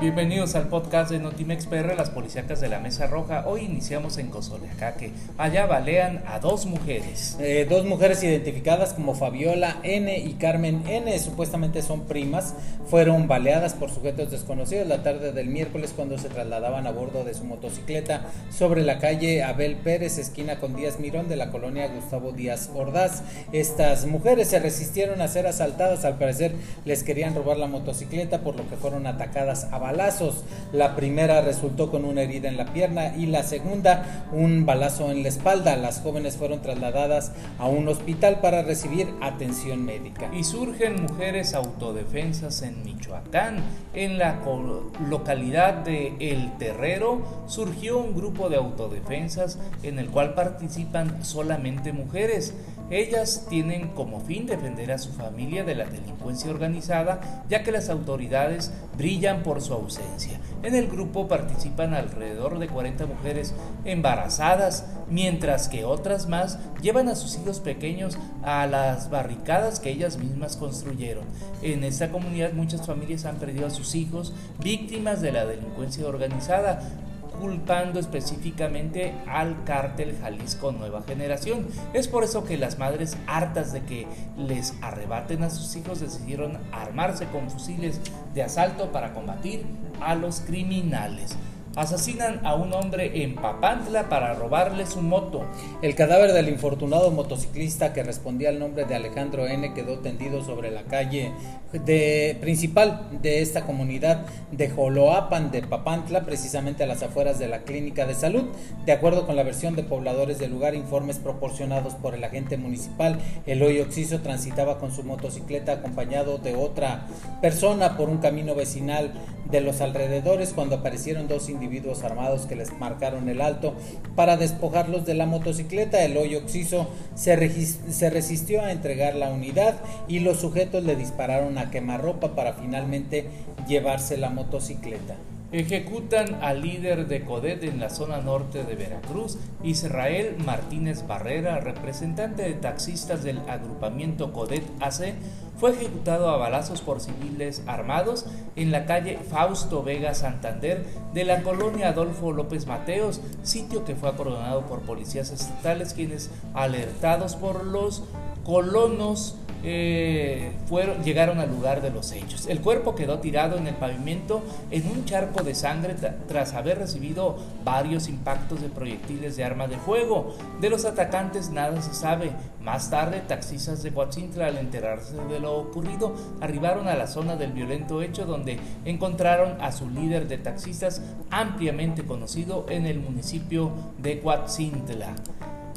Bienvenidos al podcast de Notimex PR, las policíacas de la Mesa Roja. Hoy iniciamos en Cozoleacaque. Allá balean a dos mujeres. Eh, dos mujeres identificadas como Fabiola N y Carmen N, supuestamente son primas, fueron baleadas por sujetos desconocidos la tarde del miércoles cuando se trasladaban a bordo de su motocicleta sobre la calle Abel Pérez, esquina con Díaz Mirón de la colonia Gustavo Díaz Ordaz. Estas mujeres se resistieron a ser asaltadas, al parecer les querían robar la motocicleta, por lo que fueron atacadas a balazos. La primera resultó con una herida en la pierna y la segunda un balazo en la espalda. Las jóvenes fueron trasladadas a un hospital para recibir atención médica. Y surgen mujeres autodefensas en Michoacán. En la localidad de El Terrero surgió un grupo de autodefensas en el cual participan solamente mujeres. Ellas tienen como fin defender a su familia de la delincuencia organizada, ya que las autoridades brillan por su ausencia. En el grupo participan alrededor de 40 mujeres embarazadas, mientras que otras más llevan a sus hijos pequeños a las barricadas que ellas mismas construyeron. En esta comunidad muchas familias han perdido a sus hijos víctimas de la delincuencia organizada, culpando específicamente al cártel Jalisco Nueva Generación. Es por eso que las madres, hartas de que les arrebaten a sus hijos, decidieron armarse con fusiles de asalto para combatir a los criminales asesinan a un hombre en Papantla para robarle su moto. El cadáver del infortunado motociclista que respondía al nombre de Alejandro N quedó tendido sobre la calle de, principal de esta comunidad de Joloapan de Papantla, precisamente a las afueras de la clínica de salud. De acuerdo con la versión de pobladores del lugar, informes proporcionados por el agente municipal, Eloy Oxiso transitaba con su motocicleta acompañado de otra persona por un camino vecinal de los alrededores cuando aparecieron dos individuos armados que les marcaron el alto para despojarlos de la motocicleta. El hoyo oxiso se, se resistió a entregar la unidad y los sujetos le dispararon a quemarropa para finalmente llevarse la motocicleta. Ejecutan al líder de CODET en la zona norte de Veracruz, Israel Martínez Barrera, representante de taxistas del agrupamiento CODET AC, fue ejecutado a balazos por civiles armados en la calle Fausto Vega Santander de la colonia Adolfo López Mateos, sitio que fue acordonado por policías estatales quienes, alertados por los colonos, eh, fueron, llegaron al lugar de los hechos. El cuerpo quedó tirado en el pavimento en un charco de sangre tras haber recibido varios impactos de proyectiles de arma de fuego. De los atacantes nada se sabe. Más tarde, taxistas de Coatzintla, al enterarse de lo ocurrido, arribaron a la zona del violento hecho donde encontraron a su líder de taxistas ampliamente conocido en el municipio de Coatzintla.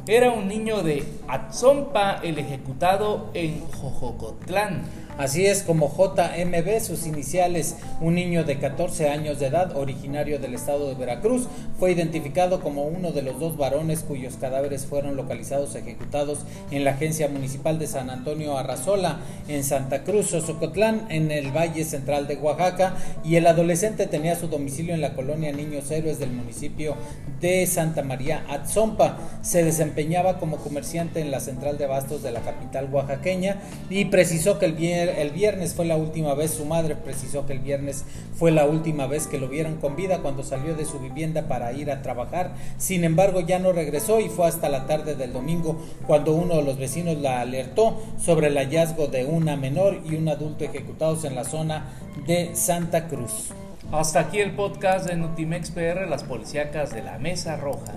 Era un niño de Atzompa, el ejecutado en Jojocotlán. Así es como JMB, sus iniciales, un niño de 14 años de edad, originario del estado de Veracruz, fue identificado como uno de los dos varones cuyos cadáveres fueron localizados ejecutados en la agencia municipal de San Antonio Arrazola, en Santa Cruz, Socotlán, en el Valle Central de Oaxaca, y el adolescente tenía su domicilio en la colonia Niños Héroes del municipio de Santa María Atzompa. Se desempeñaba como comerciante en la central de abastos de la capital oaxaqueña y precisó que el bien el viernes, fue la última vez, su madre precisó que el viernes fue la última vez que lo vieron con vida cuando salió de su vivienda para ir a trabajar. Sin embargo, ya no regresó y fue hasta la tarde del domingo cuando uno de los vecinos la alertó sobre el hallazgo de una menor y un adulto ejecutados en la zona de Santa Cruz. Hasta aquí el podcast de Nutimex PR, las policíacas de la Mesa Roja.